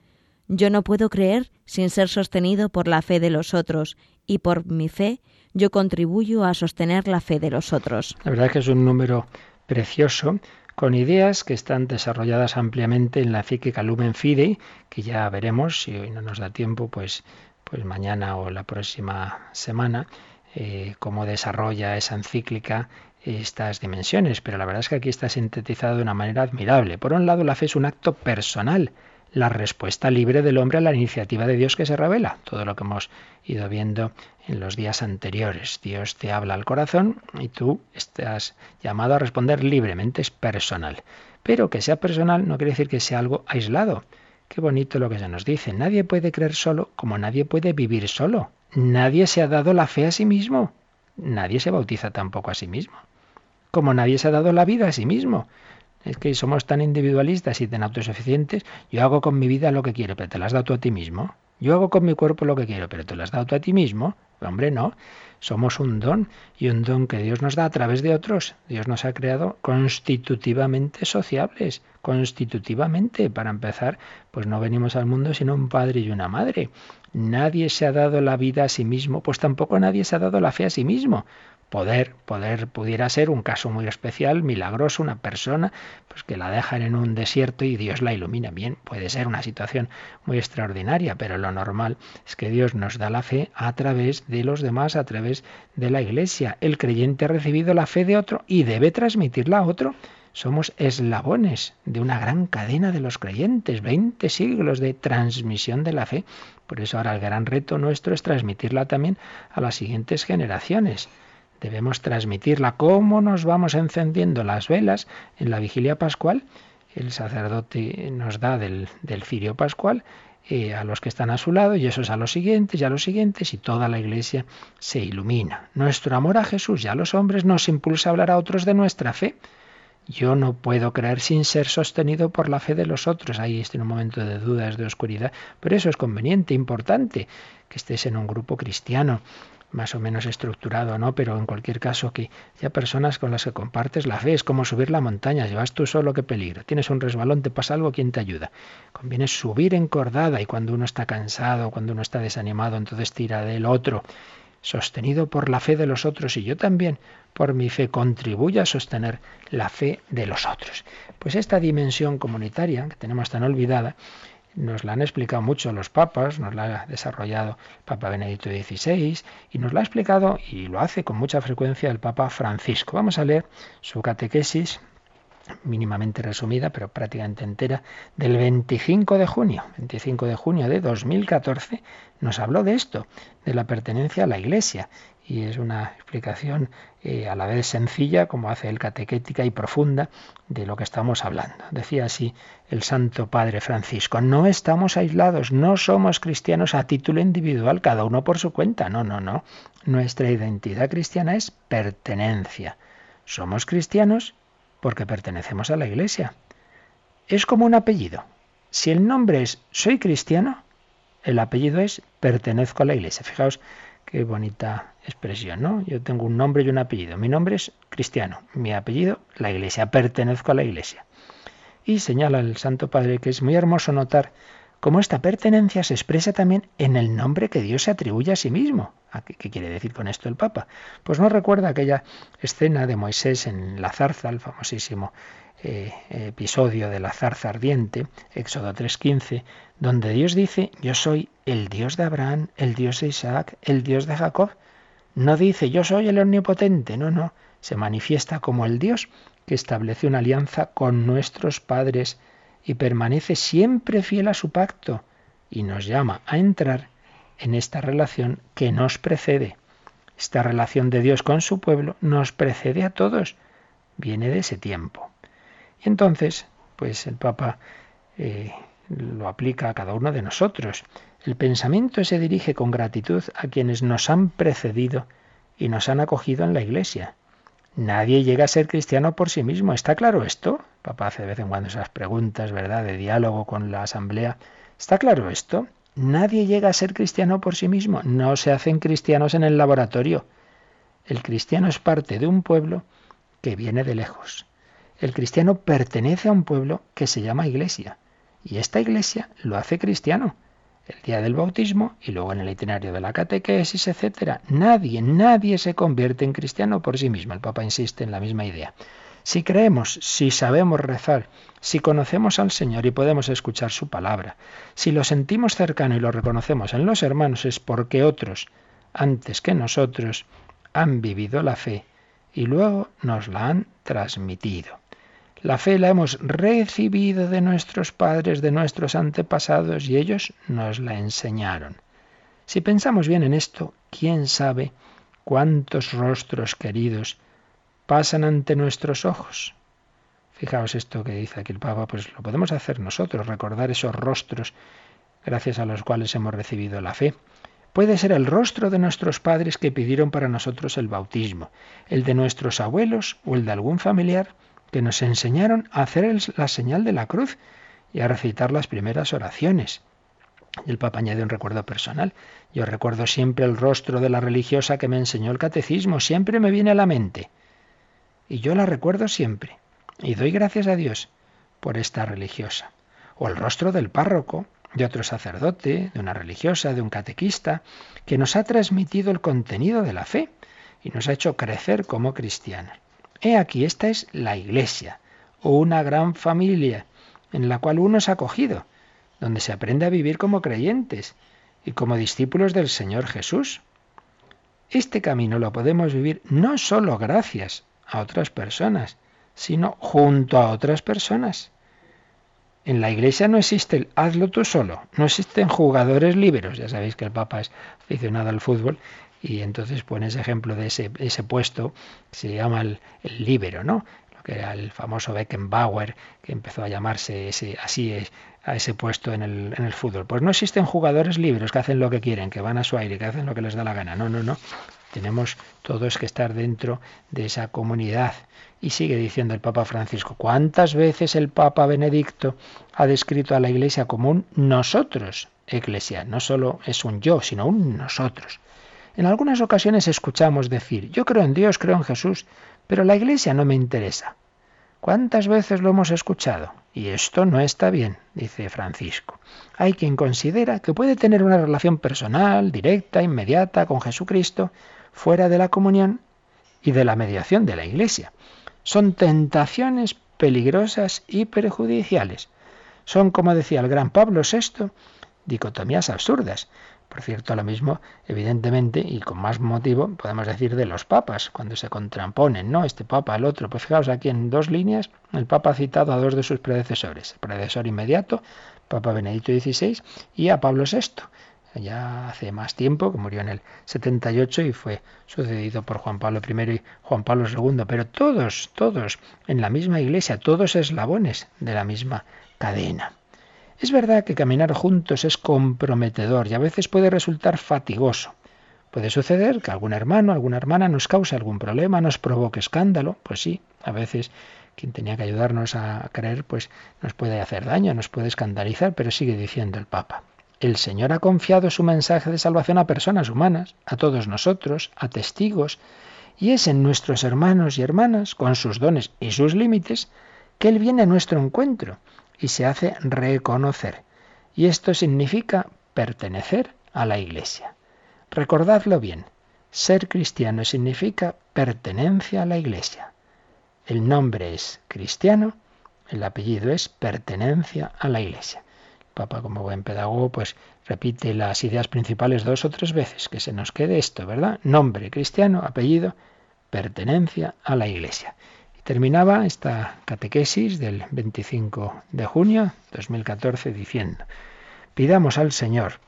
Speaker 1: Yo no puedo creer sin ser sostenido por la fe de los otros, y por mi fe yo contribuyo a sostener la fe de los otros.
Speaker 2: La verdad es que es un número precioso con ideas que están desarrolladas ampliamente en la encíclica Lumen Fidei, que ya veremos, si hoy no nos da tiempo, pues, pues mañana o la próxima semana, eh, cómo desarrolla esa encíclica estas dimensiones. Pero la verdad es que aquí está sintetizado de una manera admirable. Por un lado, la fe es un acto personal, la respuesta libre del hombre a la iniciativa de Dios que se revela. Todo lo que hemos ido viendo en los días anteriores. Dios te habla al corazón y tú estás llamado a responder libremente, es personal. Pero que sea personal no quiere decir que sea algo aislado. Qué bonito lo que se nos dice. Nadie puede creer solo como nadie puede vivir solo. Nadie se ha dado la fe a sí mismo. Nadie se bautiza tampoco a sí mismo. Como nadie se ha dado la vida a sí mismo. Es que somos tan individualistas y tan autosuficientes. Yo hago con mi vida lo que quiero, pero te la has dado tú a ti mismo. Yo hago con mi cuerpo lo que quiero, pero te lo has dado tú a ti mismo. Hombre, no. Somos un don y un don que Dios nos da a través de otros. Dios nos ha creado constitutivamente sociables, constitutivamente. Para empezar, pues no venimos al mundo sino un padre y una madre. Nadie se ha dado la vida a sí mismo, pues tampoco nadie se ha dado la fe a sí mismo. Poder, poder pudiera ser un caso muy especial, milagroso, una persona pues que la dejan en un desierto y Dios la ilumina. Bien, puede ser una situación muy extraordinaria, pero lo normal es que Dios nos da la fe a través de los demás, a través de la Iglesia. El creyente ha recibido la fe de otro y debe transmitirla a otro. Somos eslabones de una gran cadena de los creyentes, 20 siglos de transmisión de la fe. Por eso ahora el gran reto nuestro es transmitirla también a las siguientes generaciones. Debemos transmitirla. ¿Cómo nos vamos encendiendo las velas en la vigilia pascual? El sacerdote nos da del, del cirio pascual eh, a los que están a su lado y esos a los siguientes y a los siguientes y toda la iglesia se ilumina. Nuestro amor a Jesús y a los hombres nos impulsa a hablar a otros de nuestra fe. Yo no puedo creer sin ser sostenido por la fe de los otros. Ahí estoy en un momento de dudas, de oscuridad, pero eso es conveniente, importante, que estés en un grupo cristiano, más o menos estructurado, ¿no? Pero en cualquier caso que haya personas con las que compartes la fe, es como subir la montaña, llevas tú solo, qué peligro. Tienes un resbalón, te pasa algo, ¿quién te ayuda? Conviene subir encordada y cuando uno está cansado, cuando uno está desanimado, entonces tira del otro, sostenido por la fe de los otros y yo también por mi fe contribuyo a sostener la fe de los otros. Pues esta dimensión comunitaria que tenemos tan olvidada, nos la han explicado mucho los papas, nos la ha desarrollado el Papa Benedicto XVI y nos la ha explicado y lo hace con mucha frecuencia el Papa Francisco. Vamos a leer su catequesis mínimamente resumida, pero prácticamente entera, del 25 de junio. 25 de junio de 2014 nos habló de esto, de la pertenencia a la Iglesia y es una explicación eh, a la vez sencilla, como hace el catequética, y profunda de lo que estamos hablando. Decía así el Santo Padre Francisco, no estamos aislados, no somos cristianos a título individual, cada uno por su cuenta, no, no, no. Nuestra identidad cristiana es pertenencia. Somos cristianos porque pertenecemos a la Iglesia. Es como un apellido. Si el nombre es soy cristiano, el apellido es pertenezco a la Iglesia. Fijaos Qué bonita expresión, ¿no? Yo tengo un nombre y un apellido. Mi nombre es cristiano, mi apellido la iglesia, pertenezco a la iglesia. Y señala el Santo Padre que es muy hermoso notar cómo esta pertenencia se expresa también en el nombre que Dios se atribuye a sí mismo. ¿Qué, quiere decir con esto el Papa? Pues no recuerda aquella escena de Moisés en la zarza, el famosísimo eh, episodio de la zarza ardiente, Éxodo 3.15, donde Dios dice, yo soy el Dios de Abraham, el Dios de Isaac, el Dios de Jacob. No dice, yo soy el omnipotente, no, no, se manifiesta como el Dios que establece una alianza con nuestros padres y permanece siempre fiel a su pacto y nos llama a entrar en esta relación que nos precede. Esta relación de Dios con su pueblo nos precede a todos, viene de ese tiempo. Y entonces, pues el Papa eh, lo aplica a cada uno de nosotros. El pensamiento se dirige con gratitud a quienes nos han precedido y nos han acogido en la iglesia. Nadie llega a ser cristiano por sí mismo. ¿Está claro esto? Papá hace de vez en cuando esas preguntas, ¿verdad?, de diálogo con la asamblea. ¿Está claro esto? Nadie llega a ser cristiano por sí mismo. No se hacen cristianos en el laboratorio. El cristiano es parte de un pueblo que viene de lejos. El cristiano pertenece a un pueblo que se llama iglesia. Y esta iglesia lo hace cristiano el día del bautismo y luego en el itinerario de la catequesis, etcétera. Nadie, nadie se convierte en cristiano por sí mismo. El Papa insiste en la misma idea. Si creemos, si sabemos rezar, si conocemos al Señor y podemos escuchar su palabra, si lo sentimos cercano y lo reconocemos en los hermanos, es porque otros, antes que nosotros, han vivido la fe y luego nos la han transmitido. La fe la hemos recibido de nuestros padres, de nuestros antepasados, y ellos nos la enseñaron. Si pensamos bien en esto, ¿quién sabe cuántos rostros queridos pasan ante nuestros ojos? Fijaos esto que dice aquí el Papa, pues lo podemos hacer nosotros, recordar esos rostros gracias a los cuales hemos recibido la fe. Puede ser el rostro de nuestros padres que pidieron para nosotros el bautismo, el de nuestros abuelos o el de algún familiar que nos enseñaron a hacer la señal de la cruz y a recitar las primeras oraciones. El Papa añade un recuerdo personal. Yo recuerdo siempre el rostro de la religiosa que me enseñó el catecismo, siempre me viene a la mente. Y yo la recuerdo siempre. Y doy gracias a Dios por esta religiosa. O el rostro del párroco, de otro sacerdote, de una religiosa, de un catequista, que nos ha transmitido el contenido de la fe y nos ha hecho crecer como cristianos. He aquí, esta es la iglesia, una gran familia, en la cual uno es acogido, donde se aprende a vivir como creyentes y como discípulos del Señor Jesús. Este camino lo podemos vivir no solo gracias a otras personas, sino junto a otras personas. En la iglesia no existe el hazlo tú solo, no existen jugadores liberos. Ya sabéis que el Papa es aficionado al fútbol y entonces pone ese ejemplo de ese, ese puesto que se llama el, el líbero, ¿no? Lo que era el famoso Beckenbauer, que empezó a llamarse ese, así a ese puesto en el, en el fútbol. Pues no existen jugadores libres que hacen lo que quieren, que van a su aire, que hacen lo que les da la gana. No, no, no. Tenemos todos que estar dentro de esa comunidad. Y sigue diciendo el Papa Francisco, ¿cuántas veces el Papa Benedicto ha descrito a la Iglesia como un nosotros, Iglesia? No solo es un yo, sino un nosotros. En algunas ocasiones escuchamos decir, yo creo en Dios, creo en Jesús, pero la Iglesia no me interesa. ¿Cuántas veces lo hemos escuchado? Y esto no está bien, dice Francisco. Hay quien considera que puede tener una relación personal, directa, inmediata con Jesucristo, fuera de la comunión y de la mediación de la Iglesia. Son tentaciones peligrosas y perjudiciales. Son, como decía el gran Pablo VI, dicotomías absurdas. Por cierto, lo mismo, evidentemente, y con más motivo, podemos decir de los papas, cuando se contraponen, ¿no? Este papa al otro. Pues fijaos aquí en dos líneas, el papa ha citado a dos de sus predecesores, el predecesor inmediato, Papa Benedicto XVI, y a Pablo VI, ya hace más tiempo, que murió en el 78 y fue sucedido por Juan Pablo I y Juan Pablo II, pero todos, todos en la misma iglesia, todos eslabones de la misma cadena. Es verdad que caminar juntos es comprometedor y a veces puede resultar fatigoso. Puede suceder que algún hermano, alguna hermana nos cause algún problema, nos provoque escándalo. Pues sí, a veces quien tenía que ayudarnos a creer, pues nos puede hacer daño, nos puede escandalizar, pero sigue diciendo el Papa. El Señor ha confiado su mensaje de salvación a personas humanas, a todos nosotros, a testigos, y es en nuestros hermanos y hermanas, con sus dones y sus límites, que Él viene a nuestro encuentro y se hace reconocer. Y esto significa pertenecer a la Iglesia. Recordadlo bien, ser cristiano significa pertenencia a la Iglesia. El nombre es cristiano, el apellido es pertenencia a la Iglesia. El Papa, como buen pedagogo, pues repite las ideas principales dos o tres veces, que se nos quede esto, ¿verdad? Nombre cristiano, apellido, pertenencia a la Iglesia. Terminaba esta catequesis del 25 de junio de 2014 diciendo, pidamos al Señor,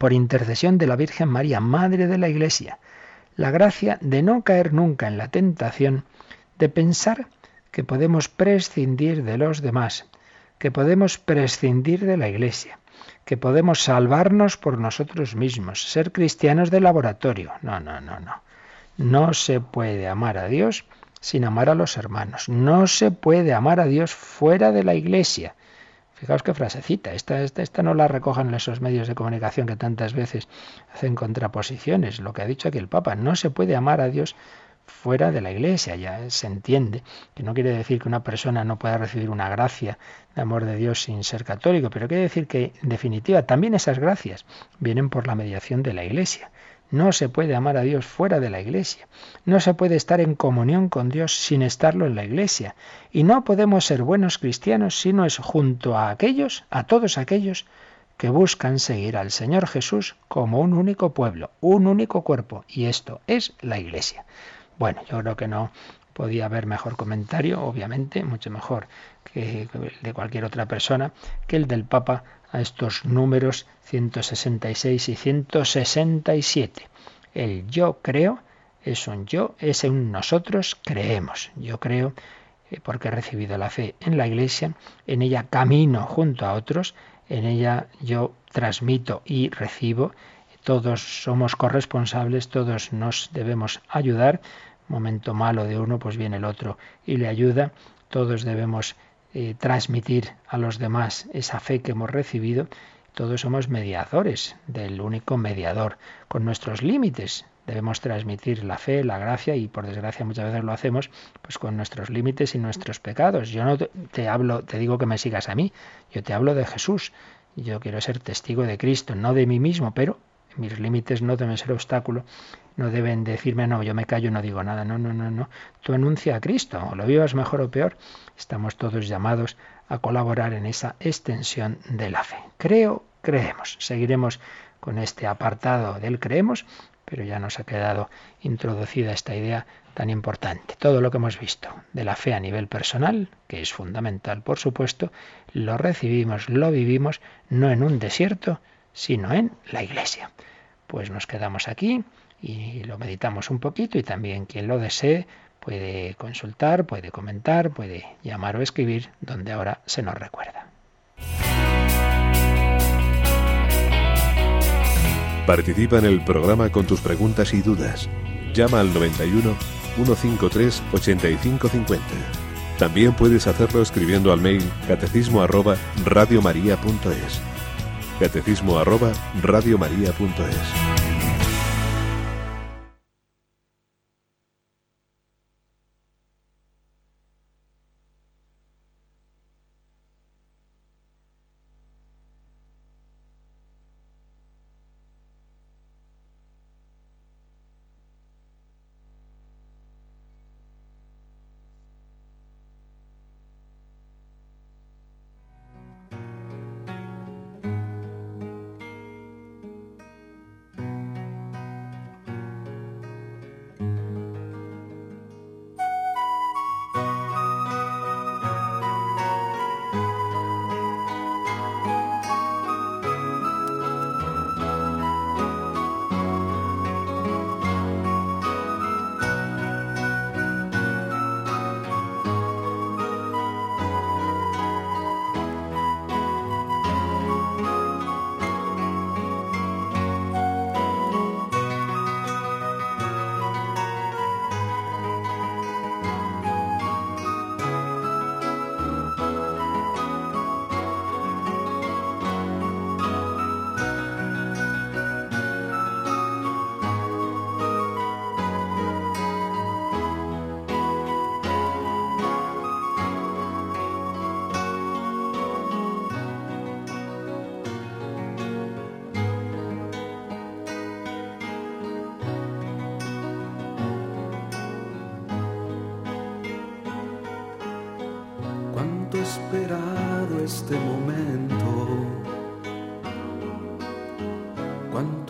Speaker 2: por intercesión de la Virgen María, Madre de la Iglesia, la gracia de no caer nunca en la tentación de pensar que podemos prescindir de los demás, que podemos prescindir de la Iglesia, que podemos salvarnos por nosotros mismos, ser cristianos de laboratorio. No, no, no, no. No se puede amar a Dios sin amar a los hermanos. No se puede amar a Dios fuera de la iglesia. Fijaos qué frasecita. Esta, esta, esta no la recojan esos medios de comunicación que tantas veces hacen contraposiciones. Lo que ha dicho aquí el Papa, no se puede amar a Dios fuera de la iglesia. Ya se entiende que no quiere decir que una persona no pueda recibir una gracia de amor de Dios sin ser católico, pero quiere decir que, en definitiva, también esas gracias vienen por la mediación de la iglesia. No se puede amar a Dios fuera de la iglesia. No se puede estar en comunión con Dios sin estarlo en la iglesia. Y no podemos ser buenos cristianos si no es junto a aquellos, a todos aquellos que buscan seguir al Señor Jesús como un único pueblo, un único cuerpo. Y esto es la iglesia. Bueno, yo creo que no podía haber mejor comentario, obviamente, mucho mejor que el de cualquier otra persona, que el del Papa a estos números 166 y 167. El yo creo es un yo, es un nosotros creemos. Yo creo eh, porque he recibido la fe en la Iglesia, en ella camino junto a otros, en ella yo transmito y recibo, todos somos corresponsables, todos nos debemos ayudar, momento malo de uno, pues viene el otro y le ayuda. Todos debemos eh, transmitir a los demás esa fe que hemos recibido. Todos somos mediadores del único mediador, con nuestros límites. Debemos transmitir la fe, la gracia y por desgracia muchas veces lo hacemos pues con nuestros límites y nuestros pecados. Yo no te hablo, te digo que me sigas a mí, yo te hablo de Jesús. Yo quiero ser testigo de Cristo, no de mí mismo, pero mis límites no deben ser obstáculo, no deben decirme, no, yo me callo y no digo nada. No, no, no, no. Tú anuncia a Cristo, o lo vivas mejor o peor. Estamos todos llamados a colaborar en esa extensión de la fe. Creo, creemos. Seguiremos con este apartado del creemos, pero ya nos ha quedado introducida esta idea tan importante. Todo lo que hemos visto de la fe a nivel personal, que es fundamental, por supuesto, lo recibimos, lo vivimos, no en un desierto, sino en la iglesia. Pues nos quedamos aquí y lo meditamos un poquito y también quien lo desee puede consultar, puede comentar, puede llamar o escribir donde ahora se nos recuerda.
Speaker 4: Participa en el programa con tus preguntas y dudas. Llama al 91 153 8550. También puedes hacerlo escribiendo al mail catecismo arroba radiomaria.es catecismo arroba radiomaria.es.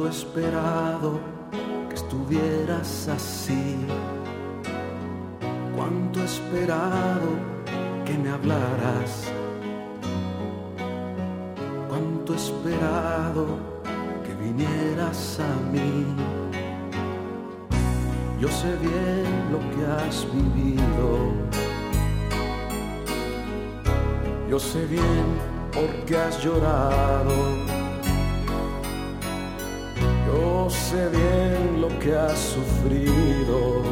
Speaker 5: He esperado que estuvieras así. Cuánto esperado que me hablaras. Cuánto esperado que vinieras a mí. Yo sé bien lo que has vivido yo sé bien por qué has llorado. Sé bien lo que has sufrido,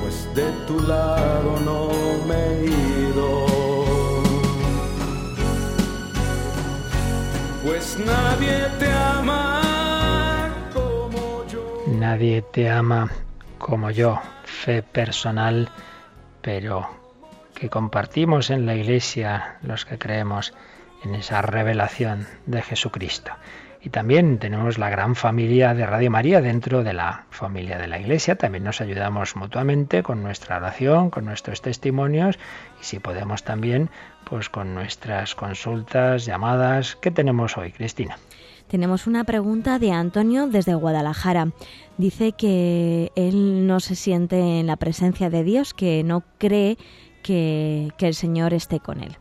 Speaker 5: pues de tu lado no me he ido. Pues nadie te ama como yo.
Speaker 2: Nadie te ama como yo. Fe personal, pero que compartimos en la Iglesia los que creemos en esa revelación de Jesucristo. Y también tenemos la gran familia de Radio María dentro de la familia de la Iglesia. También nos ayudamos mutuamente con nuestra oración, con nuestros testimonios y si podemos también, pues con nuestras consultas, llamadas. ¿Qué tenemos hoy, Cristina?
Speaker 1: Tenemos una pregunta de Antonio desde Guadalajara. Dice que él no se siente en la presencia de Dios, que no cree que, que el Señor esté con él.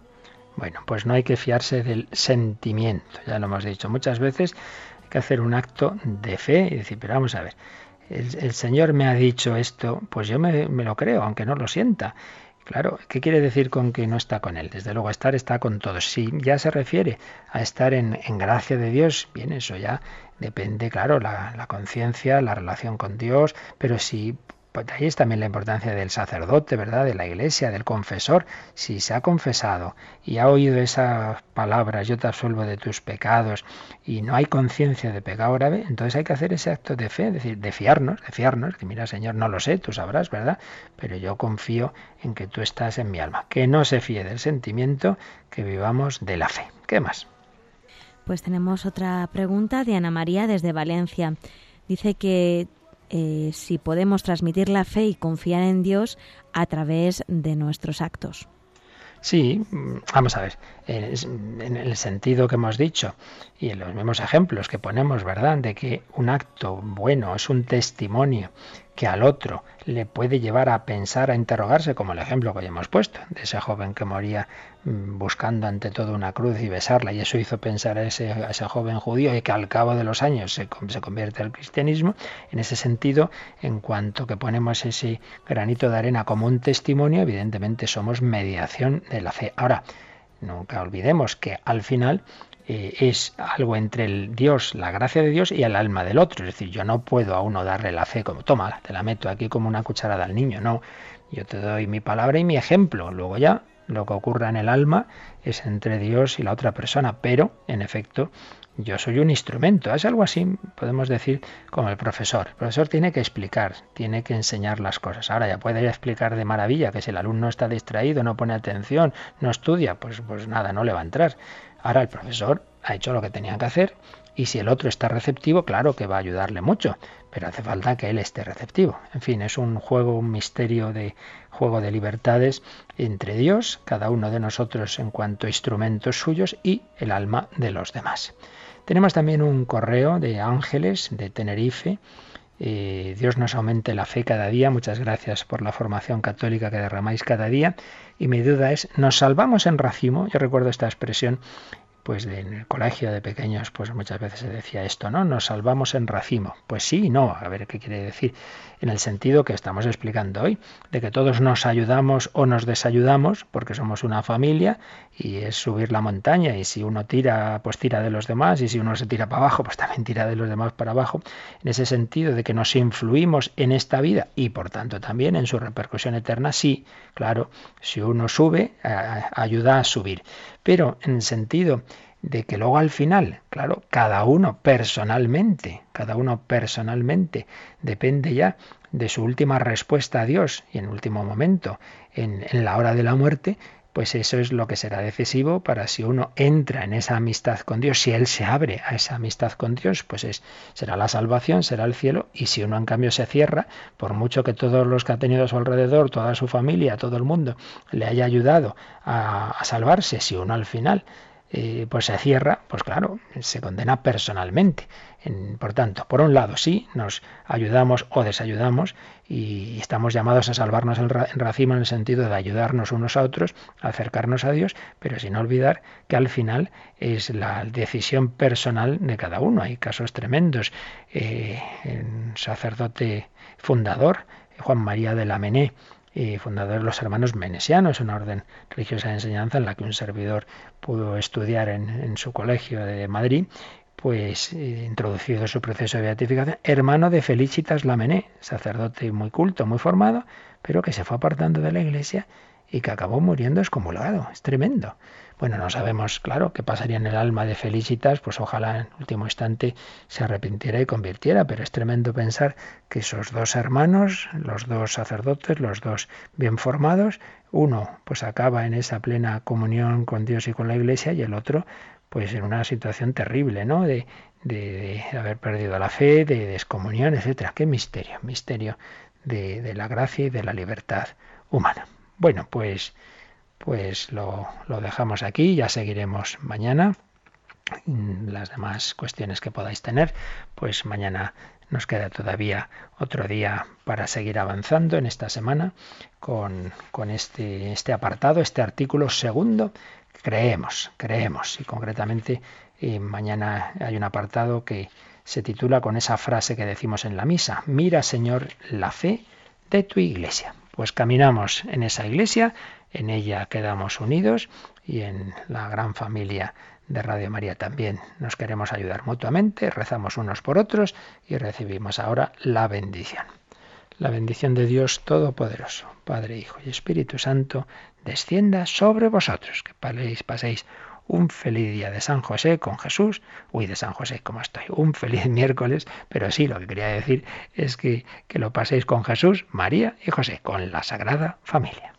Speaker 2: Bueno, pues no hay que fiarse del sentimiento, ya lo hemos dicho muchas veces, hay que hacer un acto de fe y decir, pero vamos a ver, el, Señor me ha dicho esto, pues yo me, lo creo, aunque no lo sienta. Claro, ¿qué quiere decir con que no está con Él? Desde luego, estar está con todos. Si ya se refiere a estar en, en gracia de Dios, bien, eso ya depende, claro, la, la conciencia, la relación con Dios, pero si pues ahí es también la importancia del sacerdote, ¿verdad? De la iglesia, del confesor. Si se ha confesado y ha oído esas palabras, yo te absuelvo de tus pecados, y no hay conciencia de pecado grave, entonces hay que hacer ese acto de fe, es decir, de fiarnos, de fiarnos, que mira, Señor, no lo sé, tú sabrás, ¿verdad? Pero yo confío en que tú estás en mi alma. Que no se fíe del sentimiento, que vivamos de la fe. ¿Qué más?
Speaker 1: Pues tenemos otra pregunta de Ana María desde Valencia. Dice que eh, si podemos transmitir la fe y confiar en Dios a través de nuestros actos.
Speaker 2: Sí, mm, vamos a ver, en el sentido que hemos dicho y en los mismos ejemplos que ponemos, ¿verdad? De que un acto bueno es un testimonio que al otro le puede llevar a pensar, a interrogarse, como el ejemplo que ya hemos puesto, de ese joven que moría buscando ante todo una cruz y besarla, y eso hizo pensar a ese, ese joven judío y que al cabo de los años se, se convierte al cristianismo. En ese sentido, en cuanto que ponemos ese granito de arena como un testimonio, evidentemente somos mediación de la fe. Ahora, nunca olvidemos que al final eh, es algo entre el Dios, la gracia de Dios y el alma del otro. Es decir, yo no puedo a uno darle la fe como, toma, te la meto aquí como una cucharada al niño. No, yo te doy mi palabra y mi ejemplo. Luego ya lo que ocurra en el alma es entre Dios y la otra persona. Pero, en efecto, yo soy un instrumento. Es algo así, podemos decir, como el profesor. El profesor tiene que explicar, tiene que enseñar las cosas. Ahora ya puede explicar de maravilla que si el alumno está distraído, no pone atención, no estudia, pues, pues nada, no le va a entrar. Ahora el profesor ha hecho lo que tenía que hacer y si el otro está receptivo, claro que va a ayudarle mucho, pero hace falta que él esté receptivo. En fin, es un juego, un misterio de juego de libertades entre Dios, cada uno de nosotros en cuanto a instrumentos suyos y el alma de los demás. Tenemos también un correo de Ángeles de Tenerife. Eh, Dios nos aumente la fe cada día. Muchas gracias por la formación católica que derramáis cada día. Y mi duda es, ¿nos salvamos en racimo? Yo recuerdo esta expresión pues en el colegio de pequeños pues muchas veces se decía esto, ¿no? Nos salvamos en racimo. Pues sí y no, a ver qué quiere decir en el sentido que estamos explicando hoy, de que todos nos ayudamos o nos desayudamos porque somos una familia y es subir la montaña y si uno tira, pues tira de los demás y si uno se tira para abajo, pues también tira de los demás para abajo, en ese sentido de que nos influimos en esta vida y por tanto también en su repercusión eterna, sí, claro, si uno sube, ayuda a subir, pero en el sentido de que luego al final, claro, cada uno personalmente, cada uno personalmente depende ya de su última respuesta a Dios y en último momento, en, en la hora de la muerte, pues eso es lo que será decisivo para si uno entra en esa amistad con Dios, si él se abre a esa amistad con Dios, pues es, será la salvación, será el cielo, y si uno en cambio se cierra, por mucho que todos los que ha tenido a su alrededor, toda su familia, todo el mundo, le haya ayudado a, a salvarse, si uno al final eh, pues se cierra, pues claro, se condena personalmente. por tanto, por un lado, sí, nos ayudamos o desayudamos y estamos llamados a salvarnos en racimo en el sentido de ayudarnos unos a otros, acercarnos a Dios, pero sin olvidar que al final es la decisión personal de cada uno. Hay casos tremendos. Eh, sacerdote fundador, Juan María de la Mené, fundador de los hermanos menesianos, una orden religiosa de enseñanza en la que un servidor pudo estudiar en, su colegio de Madrid pues eh, introducido su proceso de beatificación, hermano de Felicitas Lamené, sacerdote muy culto, muy formado, pero que se fue apartando de la iglesia y que acabó muriendo excomulgado. Es tremendo. Bueno, no sabemos, claro, qué pasaría en el alma de Felicitas, pues ojalá en último instante se arrepintiera y convirtiera, pero es tremendo pensar que esos dos hermanos, los dos sacerdotes, los dos bien formados, uno pues acaba en esa plena comunión con Dios y con la Iglesia y el otro pues en una situación terrible, ¿no? De, de, haber perdido la fe, de descomunión, etcétera. Qué misterio, misterio de, de, la gracia y de la libertad humana. Bueno, pues, pues lo, lo dejamos aquí, ya seguiremos mañana. Las demás cuestiones que podáis tener, pues mañana nos queda todavía otro día para seguir avanzando en esta semana con, con este, este apartado, este artículo segundo creemos, creemos. Y concretamente eh, mañana hay un apartado que se titula con esa frase que decimos en la misa, mira Señor la fe de tu iglesia. Pues caminamos en esa iglesia, en ella quedamos unidos y en la gran familia de Radio María también nos queremos ayudar mutuamente, rezamos unos por otros y recibimos ahora la bendición. La bendición de Dios Todopoderoso, Padre, Hijo y Espíritu Santo, descienda sobre vosotros. Que paséis, un feliz día de San José con Jesús. Uy, de San José, ¿cómo estoy? Un feliz miércoles, pero sí, lo que quería decir es que, que lo paséis con Jesús, María y José, con la Sagrada Familia.